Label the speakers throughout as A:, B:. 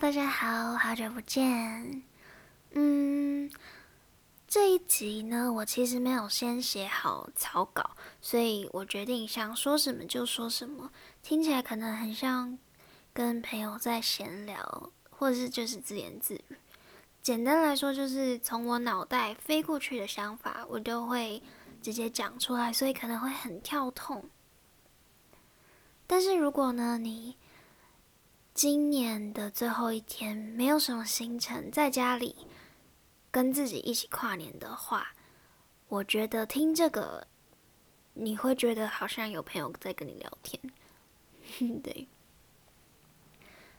A: 大家好，好久不见。嗯，这一集呢，我其实没有先写好草稿，所以我决定想说什么就说什么，听起来可能很像跟朋友在闲聊，或者是就是自言自语。简单来说，就是从我脑袋飞过去的想法，我都会直接讲出来，所以可能会很跳痛。但是如果呢，你今年的最后一天没有什么行程，在家里跟自己一起跨年的话，我觉得听这个你会觉得好像有朋友在跟你聊天。对，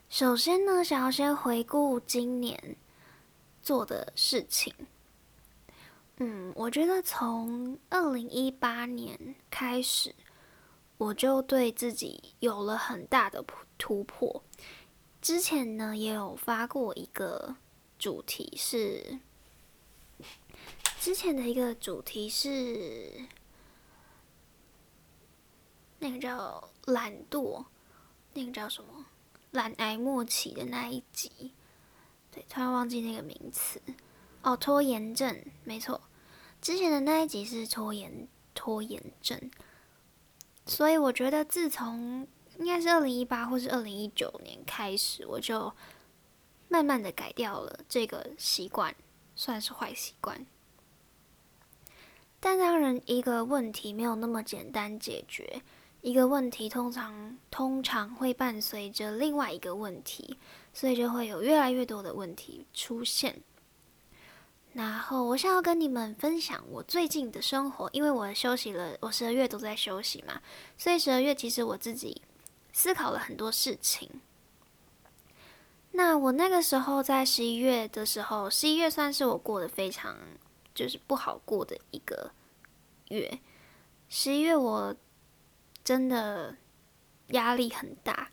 A: 首先呢，想要先回顾今年做的事情。嗯，我觉得从二零一八年开始。我就对自己有了很大的突破。之前呢，也有发过一个主题是，之前的一个主题是那个叫懒惰，那个叫什么懒癌末期的那一集，对，突然忘记那个名词。哦，拖延症，没错，之前的那一集是拖延拖延症。所以我觉得，自从应该是二零一八或是二零一九年开始，我就慢慢的改掉了这个习惯，算是坏习惯。但当然，一个问题没有那么简单解决，一个问题通常通常会伴随着另外一个问题，所以就会有越来越多的问题出现。然后我想要跟你们分享我最近的生活，因为我休息了，我十二月都在休息嘛，所以十二月其实我自己思考了很多事情。那我那个时候在十一月的时候，十一月算是我过得非常就是不好过的一个月。十一月我真的压力很大，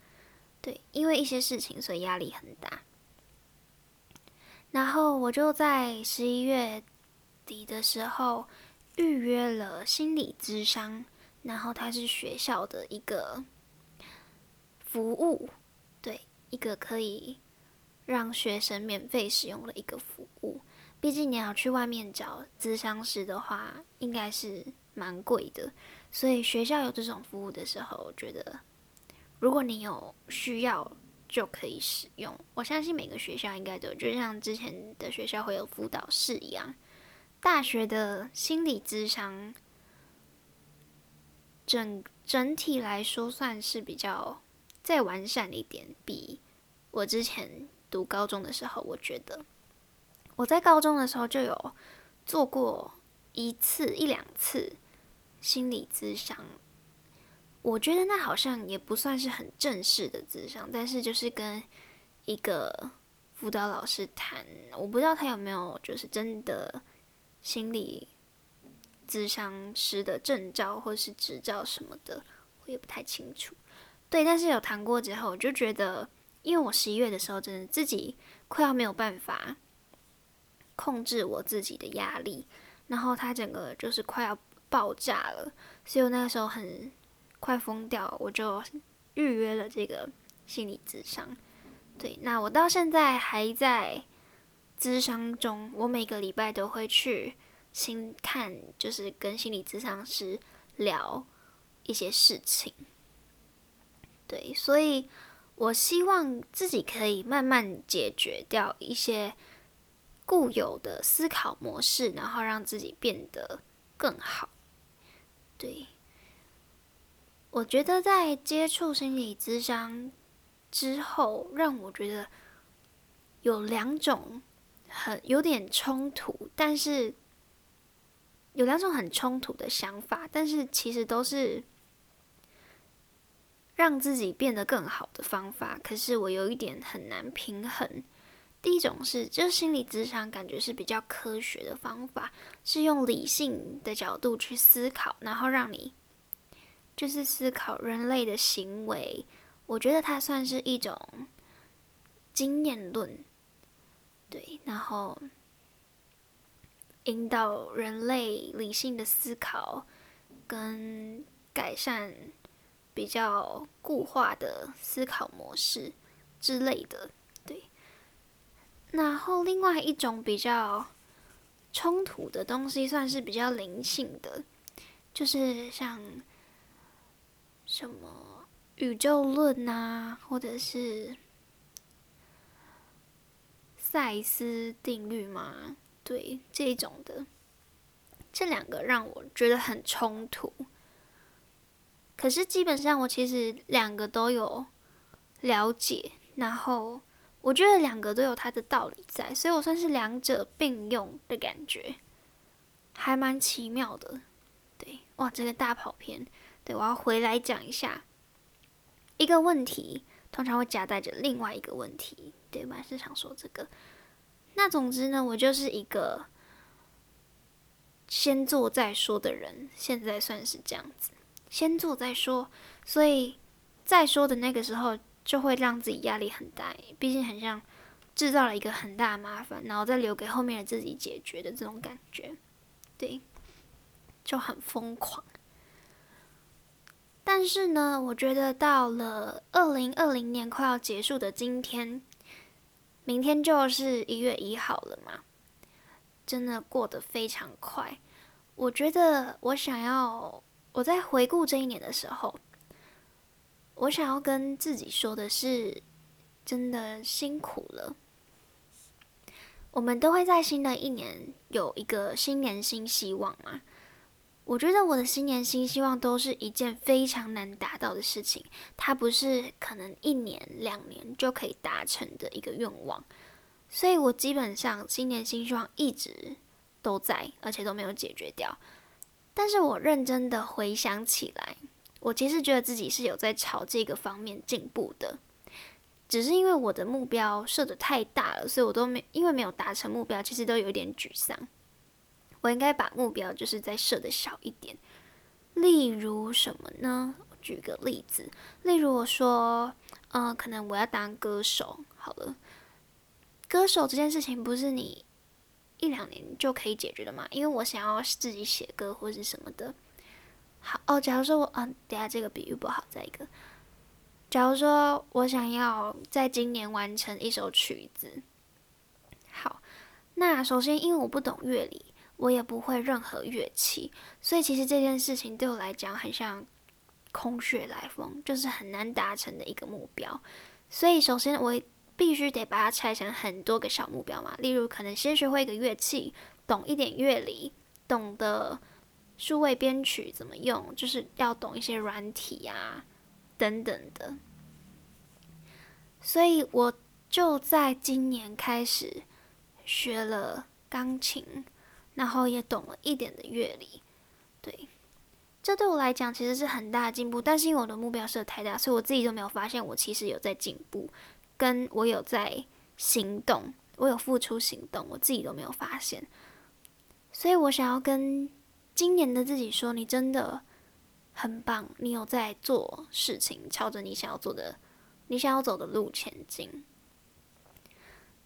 A: 对，因为一些事情，所以压力很大。然后我就在十一月底的时候预约了心理咨商，然后它是学校的一个服务，对，一个可以让学生免费使用的一个服务。毕竟你要去外面找咨商师的话，应该是蛮贵的，所以学校有这种服务的时候，我觉得如果你有需要。就可以使用。我相信每个学校应该都有就像之前的学校会有辅导室一样。大学的心理咨商，整整体来说算是比较再完善一点。比我之前读高中的时候，我觉得我在高中的时候就有做过一次一两次心理咨商。我觉得那好像也不算是很正式的智商，但是就是跟一个辅导老师谈，我不知道他有没有就是真的心理智商师的证照或是执照什么的，我也不太清楚。对，但是有谈过之后，我就觉得，因为我十一月的时候真的自己快要没有办法控制我自己的压力，然后他整个就是快要爆炸了，所以我那个时候很。快疯掉，我就预约了这个心理咨商。对，那我到现在还在咨商中，我每个礼拜都会去心看，就是跟心理咨商师聊一些事情。对，所以我希望自己可以慢慢解决掉一些固有的思考模式，然后让自己变得更好。对。我觉得在接触心理咨商之后，让我觉得有两种很有点冲突，但是有两种很冲突的想法，但是其实都是让自己变得更好的方法。可是我有一点很难平衡。第一种是，就心理咨商感觉是比较科学的方法，是用理性的角度去思考，然后让你。就是思考人类的行为，我觉得它算是一种经验论，对，然后引导人类理性的思考，跟改善比较固化的思考模式之类的，对。然后另外一种比较冲突的东西，算是比较灵性的，就是像什么宇宙论啊，或者是赛斯定律吗，对这种的，这两个让我觉得很冲突。可是基本上，我其实两个都有了解，然后我觉得两个都有它的道理在，所以我算是两者并用的感觉，还蛮奇妙的。对，哇，这个大跑偏，对我要回来讲一下一个问题，通常会夹带着另外一个问题，对吧？是想说这个。那总之呢，我就是一个先做再说的人，现在算是这样子。先做再说，所以再说的那个时候就会让自己压力很大，毕竟很像制造了一个很大的麻烦，然后再留给后面的自己解决的这种感觉，对，就很疯狂。但是呢，我觉得到了二零二零年快要结束的今天，明天就是一月一号了嘛，真的过得非常快。我觉得我想要。我在回顾这一年的时候，我想要跟自己说的是，真的辛苦了。我们都会在新的一年有一个新年新希望嘛？我觉得我的新年新希望都是一件非常难达到的事情，它不是可能一年两年就可以达成的一个愿望，所以我基本上新年新希望一直都在，而且都没有解决掉。但是我认真的回想起来，我其实觉得自己是有在朝这个方面进步的，只是因为我的目标设的太大了，所以我都没因为没有达成目标，其实都有点沮丧。我应该把目标就是再设的小一点，例如什么呢？举个例子，例如我说，嗯，可能我要当歌手，好了，歌手这件事情不是你。一两年就可以解决的嘛？因为我想要自己写歌或是什么的。好哦，假如说我嗯，等下这个比喻不好，再一个。假如说我想要在今年完成一首曲子，好，那首先因为我不懂乐理，我也不会任何乐器，所以其实这件事情对我来讲很像空穴来风，就是很难达成的一个目标。所以首先我。必须得把它拆成很多个小目标嘛，例如可能先学会一个乐器，懂一点乐理，懂得数位编曲怎么用，就是要懂一些软体啊等等的。所以我就在今年开始学了钢琴，然后也懂了一点的乐理。对，这对我来讲其实是很大的进步，但是因为我的目标设太大，所以我自己都没有发现我其实有在进步。跟我有在行动，我有付出行动，我自己都没有发现，所以我想要跟今年的自己说，你真的很棒，你有在做事情，朝着你想要做的、你想要走的路前进，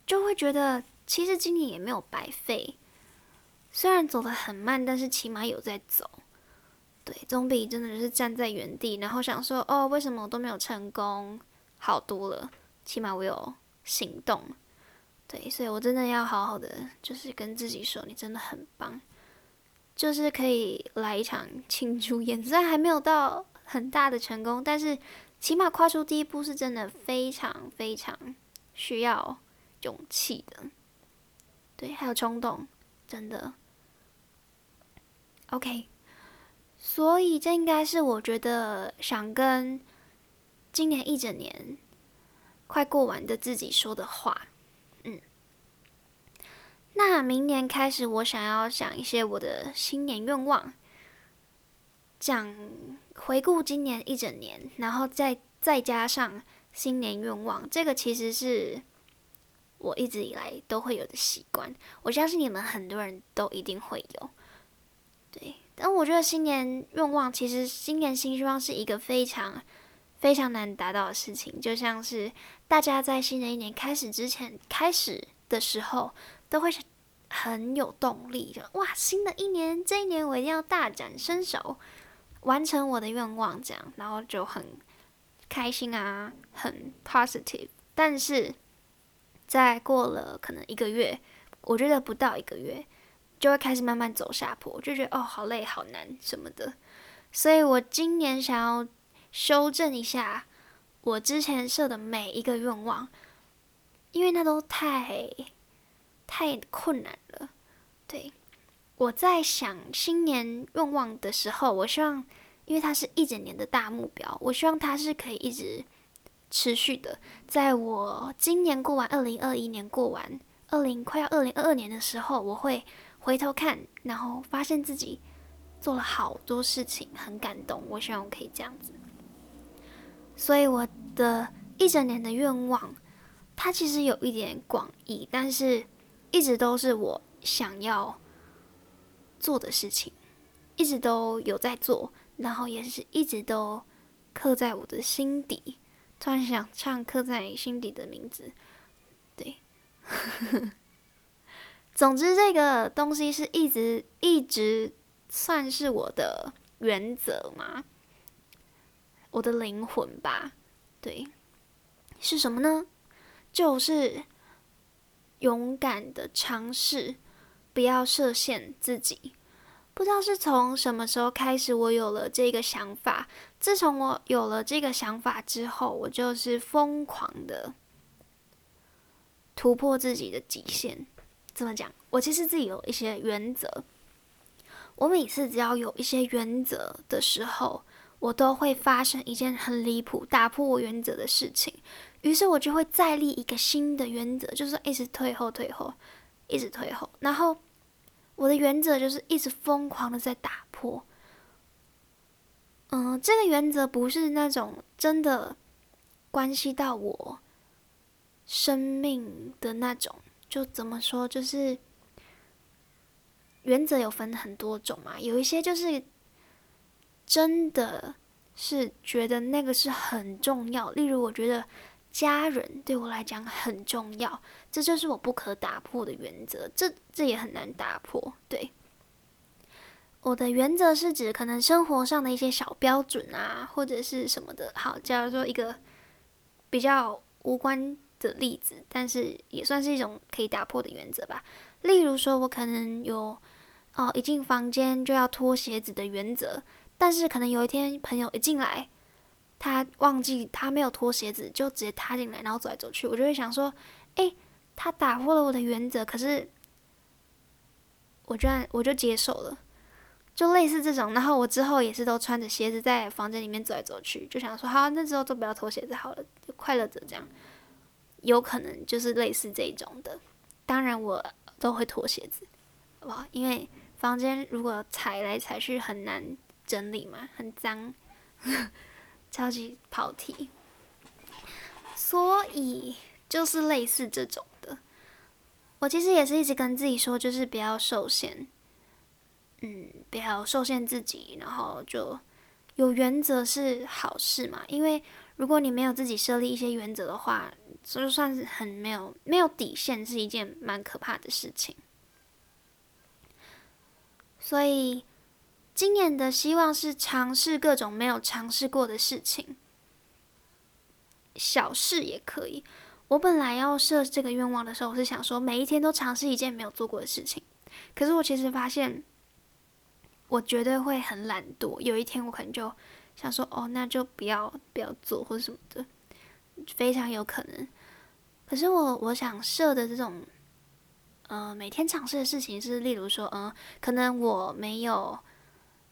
A: 就会觉得其实今年也没有白费，虽然走得很慢，但是起码有在走，对，总比真的是站在原地，然后想说哦，为什么我都没有成功，好多了。起码我有行动，对，所以我真的要好好的，就是跟自己说，你真的很棒，就是可以来一场 庆祝演，虽然还没有到很大的成功，但是起码跨出第一步是真的非常非常需要勇气的，对，还有冲动，真的，OK，所以这应该是我觉得想跟今年一整年。快过完的自己说的话，嗯，那明年开始，我想要想一些我的新年愿望，讲回顾今年一整年，然后再再加上新年愿望，这个其实是我一直以来都会有的习惯，我相信你们很多人都一定会有，对，但我觉得新年愿望其实新年新希望是一个非常。非常难达到的事情，就像是大家在新的一年开始之前开始的时候，都会很有动力，就哇，新的一年，这一年我一定要大展身手，完成我的愿望，这样，然后就很开心啊，很 positive。但是再过了可能一个月，我觉得不到一个月，就会开始慢慢走下坡，就觉得哦好累好难什么的。所以我今年想要修正一下我之前设的每一个愿望，因为那都太太困难了。对，我在想新年愿望的时候，我希望，因为它是一整年的大目标，我希望它是可以一直持续的。在我今年过完二零二一年过完二零快要二零二二年的时候，我会回头看，然后发现自己。做了好多事情，很感动。我希望我可以这样子，所以我的一整年的愿望，它其实有一点广义，但是一直都是我想要做的事情，一直都有在做，然后也是一直都刻在我的心底。突然想唱《刻在心底的名字》，对，总之这个东西是一直一直。算是我的原则吗？我的灵魂吧，对，是什么呢？就是勇敢的尝试，不要设限自己。不知道是从什么时候开始，我有了这个想法。自从我有了这个想法之后，我就是疯狂的突破自己的极限。怎么讲？我其实自己有一些原则。我每次只要有一些原则的时候，我都会发生一件很离谱、打破我原则的事情。于是我就会再立一个新的原则，就是一直退后、退后、一直退后。然后我的原则就是一直疯狂的在打破。嗯，这个原则不是那种真的关系到我生命的那种，就怎么说，就是。原则有分很多种嘛，有一些就是真的是觉得那个是很重要，例如我觉得家人对我来讲很重要，这就是我不可打破的原则，这这也很难打破。对，我的原则是指可能生活上的一些小标准啊，或者是什么的。好，假如说一个比较无关的例子，但是也算是一种可以打破的原则吧。例如说，我可能有。哦，一进房间就要脱鞋子的原则，但是可能有一天朋友一进来，他忘记他没有脱鞋子，就直接踏进来，然后走来走去，我就会想说，诶，他打破了我的原则，可是我居然我就接受了，就类似这种，然后我之后也是都穿着鞋子在房间里面走来走去，就想说，好，那之后都不要脱鞋子好了，就快乐着这样，有可能就是类似这种的，当然我都会脱鞋子，哇，因为。房间如果踩来踩去很难整理嘛，很脏，超级跑题。所以就是类似这种的，我其实也是一直跟自己说，就是不要受限，嗯，不要受限自己，然后就有原则是好事嘛。因为如果你没有自己设立一些原则的话，就算是很没有没有底线，是一件蛮可怕的事情。所以，今年的希望是尝试各种没有尝试过的事情，小事也可以。我本来要设这个愿望的时候，我是想说每一天都尝试一件没有做过的事情。可是我其实发现，我绝对会很懒惰。有一天我可能就想说，哦，那就不要不要做或者什么的，非常有可能。可是我我想设的这种。呃，每天尝试的事情是，例如说，嗯，可能我没有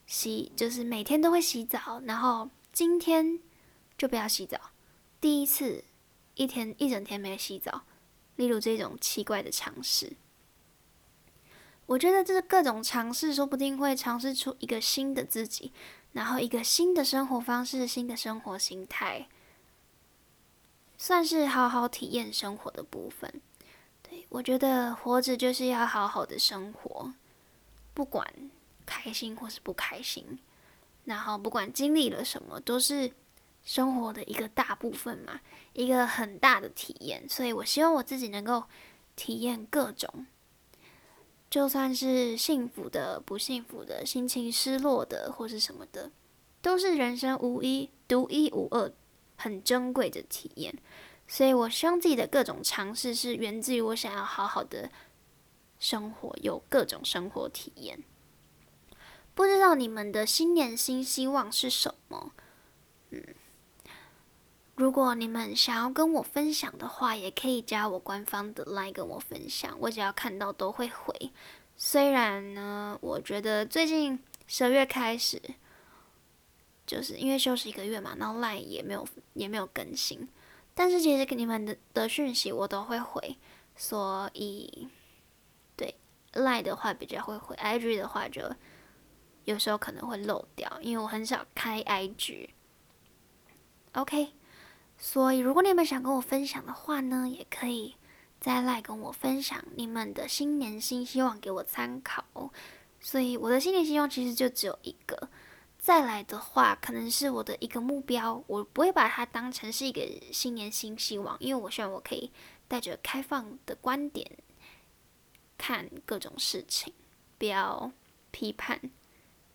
A: 洗，就是每天都会洗澡，然后今天就不要洗澡，第一次一天一整天没有洗澡，例如这种奇怪的尝试，我觉得这是各种尝试，说不定会尝试出一个新的自己，然后一个新的生活方式，新的生活形态，算是好好体验生活的部分。对我觉得活着就是要好好的生活，不管开心或是不开心，然后不管经历了什么，都是生活的一个大部分嘛，一个很大的体验。所以我希望我自己能够体验各种，就算是幸福的、不幸福的、心情失落的或是什么的，都是人生无一独一无二、很珍贵的体验。所以我希望自己的各种尝试是源自于我想要好好的生活，有各种生活体验。不知道你们的新年新希望是什么？嗯，如果你们想要跟我分享的话，也可以加我官方的 line 跟我分享，我只要看到都会回。虽然呢，我觉得最近十二月开始，就是因为休息一个月嘛，然后 line 也没有也没有更新。但是其实给你们的的讯息我都会回，所以对赖的话比较会回，IG 的话就有时候可能会漏掉，因为我很少开 IG。OK，所以如果你们想跟我分享的话呢，也可以再来跟我分享你们的新年新希望给我参考。所以我的新年希望其实就只有一个。再来的话，可能是我的一个目标，我不会把它当成是一个新年新希望，因为我希望我可以带着开放的观点看各种事情，不要批判，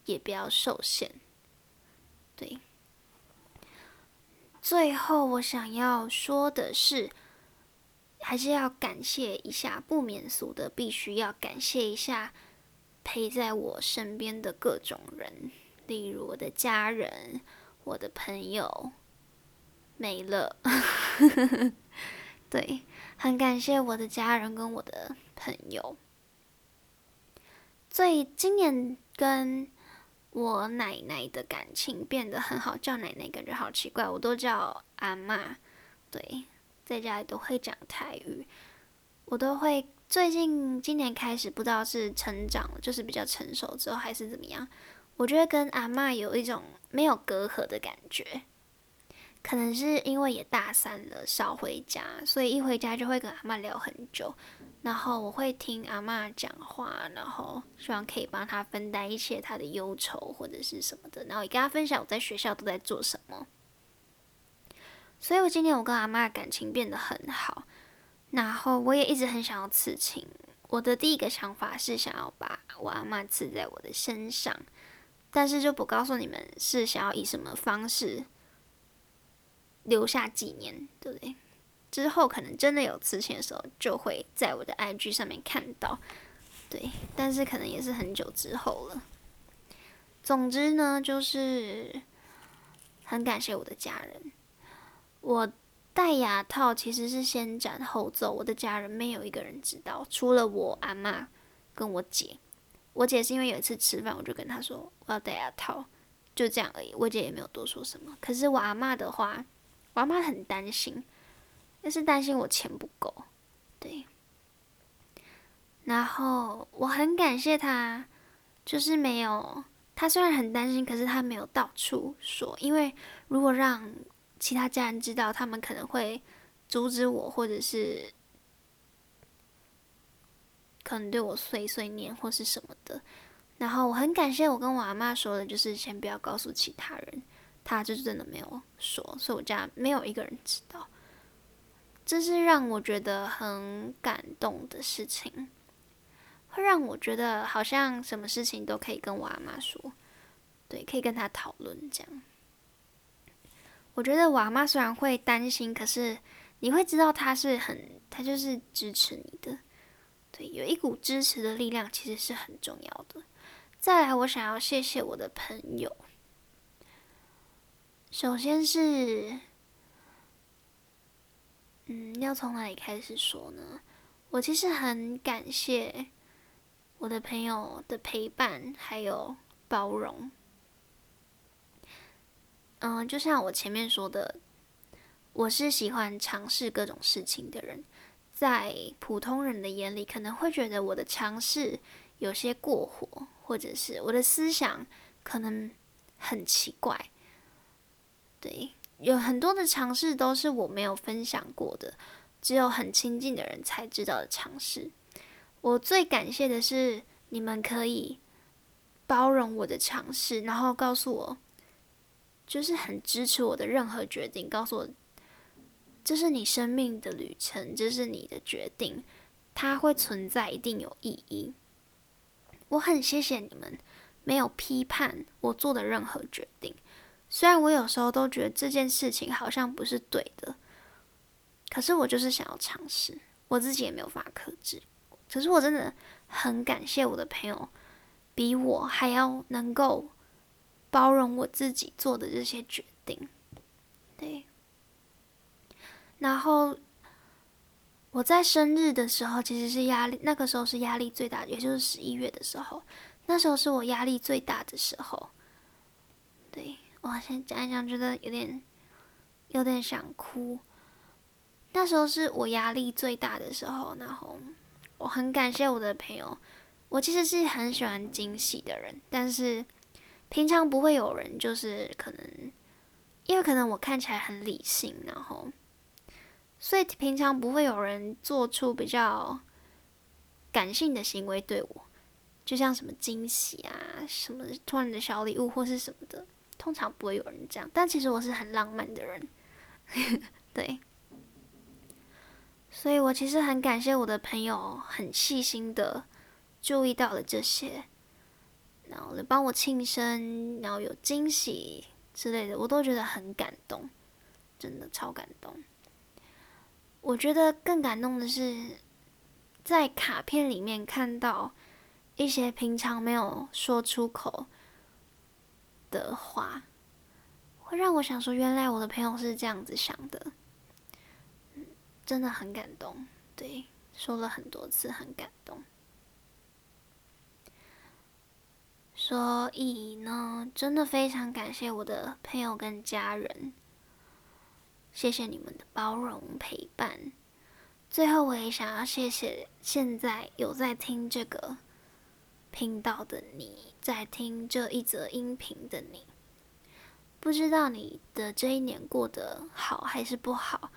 A: 也不要受限。对，最后我想要说的是，还是要感谢一下，不免俗的，必须要感谢一下陪在我身边的各种人。例如我的家人、我的朋友没了，对，很感谢我的家人跟我的朋友。所以今年跟我奶奶的感情变得很好，叫奶奶感觉好奇怪，我都叫阿妈。对，在家里都会讲台语，我都会。最近今年开始，不知道是成长，就是比较成熟之后，还是怎么样。我觉得跟阿妈有一种没有隔阂的感觉，可能是因为也大三了，少回家，所以一回家就会跟阿妈聊很久。然后我会听阿妈讲话，然后希望可以帮她分担一切她的忧愁或者是什么的，然后也跟她分享我在学校都在做什么。所以我今天我跟阿妈感情变得很好，然后我也一直很想要刺青。我的第一个想法是想要把我阿妈刺在我的身上。但是就不告诉你们是想要以什么方式留下纪念，对不对？之后可能真的有刺青的时候，就会在我的 IG 上面看到，对。但是可能也是很久之后了。总之呢，就是很感谢我的家人。我戴牙套其实是先斩后奏，我的家人没有一个人知道，除了我阿妈跟我姐。我姐是因为有一次吃饭，我就跟她说我要戴牙套，就这样而已。我姐也没有多说什么。可是我阿妈的话，我阿妈很担心，那是担心我钱不够，对。然后我很感谢他，就是没有，他虽然很担心，可是他没有到处说，因为如果让其他家人知道，他们可能会阻止我，或者是。可能对我碎碎念或是什么的，然后我很感谢我跟我阿妈说的，就是先不要告诉其他人，他就真的没有说，所以我家没有一个人知道，这是让我觉得很感动的事情，会让我觉得好像什么事情都可以跟我阿妈说，对，可以跟他讨论这样。我觉得我阿妈虽然会担心，可是你会知道他是很，他就是支持你的。对，有一股支持的力量，其实是很重要的。再来，我想要谢谢我的朋友。首先是，嗯，要从哪里开始说呢？我其实很感谢我的朋友的陪伴，还有包容。嗯，就像我前面说的，我是喜欢尝试各种事情的人。在普通人的眼里，可能会觉得我的尝试有些过火，或者是我的思想可能很奇怪。对，有很多的尝试都是我没有分享过的，只有很亲近的人才知道的尝试。我最感谢的是你们可以包容我的尝试，然后告诉我，就是很支持我的任何决定，告诉我。这是你生命的旅程，这是你的决定，它会存在，一定有意义。我很谢谢你们没有批判我做的任何决定，虽然我有时候都觉得这件事情好像不是对的，可是我就是想要尝试，我自己也没有法克制。可是我真的很感谢我的朋友，比我还要能够包容我自己做的这些决定。对，然后我在生日的时候，其实是压力，那个时候是压力最大，也就是十一月的时候，那时候是我压力最大的时候。对我现在讲一讲，觉得有点有点想哭。那时候是我压力最大的时候，然后我很感谢我的朋友。我其实是很喜欢惊喜的人，但是平常不会有人就是可能。因为可能我看起来很理性，然后，所以平常不会有人做出比较感性的行为对我，就像什么惊喜啊、什么突然的小礼物或是什么的，通常不会有人这样。但其实我是很浪漫的人，对，所以我其实很感谢我的朋友，很细心的注意到了这些，然后来帮我庆生，然后有惊喜。之类的，我都觉得很感动，真的超感动。我觉得更感动的是，在卡片里面看到一些平常没有说出口的话，会让我想说，原来我的朋友是这样子想的，嗯真的很感动。对，说了很多次，很感动。所以呢，真的非常感谢我的朋友跟家人，谢谢你们的包容陪伴。最后，我也想要谢谢现在有在听这个频道的你，在听这一则音频的你。不知道你的这一年过得好还是不好，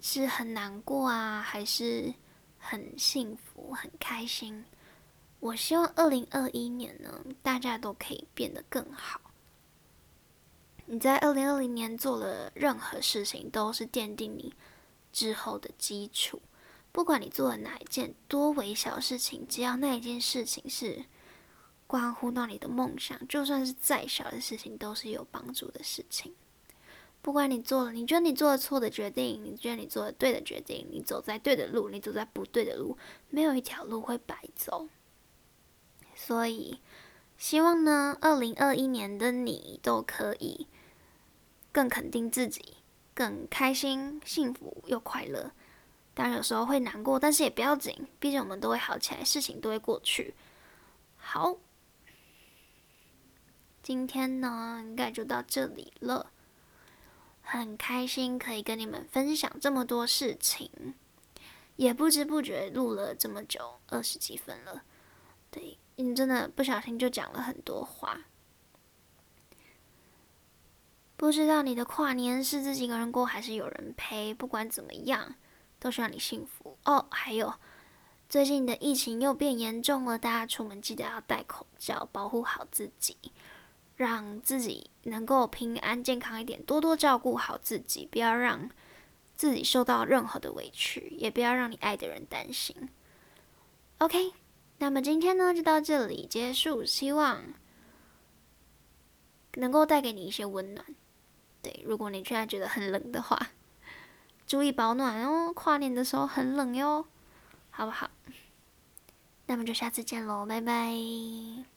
A: 是很难过啊，还是很幸福、很开心？我希望二零二一年呢，大家都可以变得更好。你在二零二零年做了任何事情，都是奠定你之后的基础。不管你做了哪一件多微小事情，只要那一件事情是关乎到你的梦想，就算是再小的事情，都是有帮助的事情。不管你做了，你觉得你做了错的决定，你觉得你做了对的决定，你走在对的路，你走在不对的路，没有一条路会白走。所以，希望呢，二零二一年的你都可以更肯定自己，更开心、幸福又快乐。当然有时候会难过，但是也不要紧，毕竟我们都会好起来，事情都会过去。好，今天呢，应该就到这里了。很开心可以跟你们分享这么多事情，也不知不觉录了这么久，二十几分了。对。你真的不小心就讲了很多话，不知道你的跨年是自己一个人过还是有人陪？不管怎么样，都希望你幸福哦。还有，最近的疫情又变严重了，大家出门记得要戴口罩，保护好自己，让自己能够平安健康一点，多多照顾好自己，不要让自己受到任何的委屈，也不要让你爱的人担心。OK。那么今天呢，就到这里结束。希望能够带给你一些温暖。对，如果你现在觉得很冷的话，注意保暖哦。跨年的时候很冷哟，好不好？那么就下次见喽，拜拜。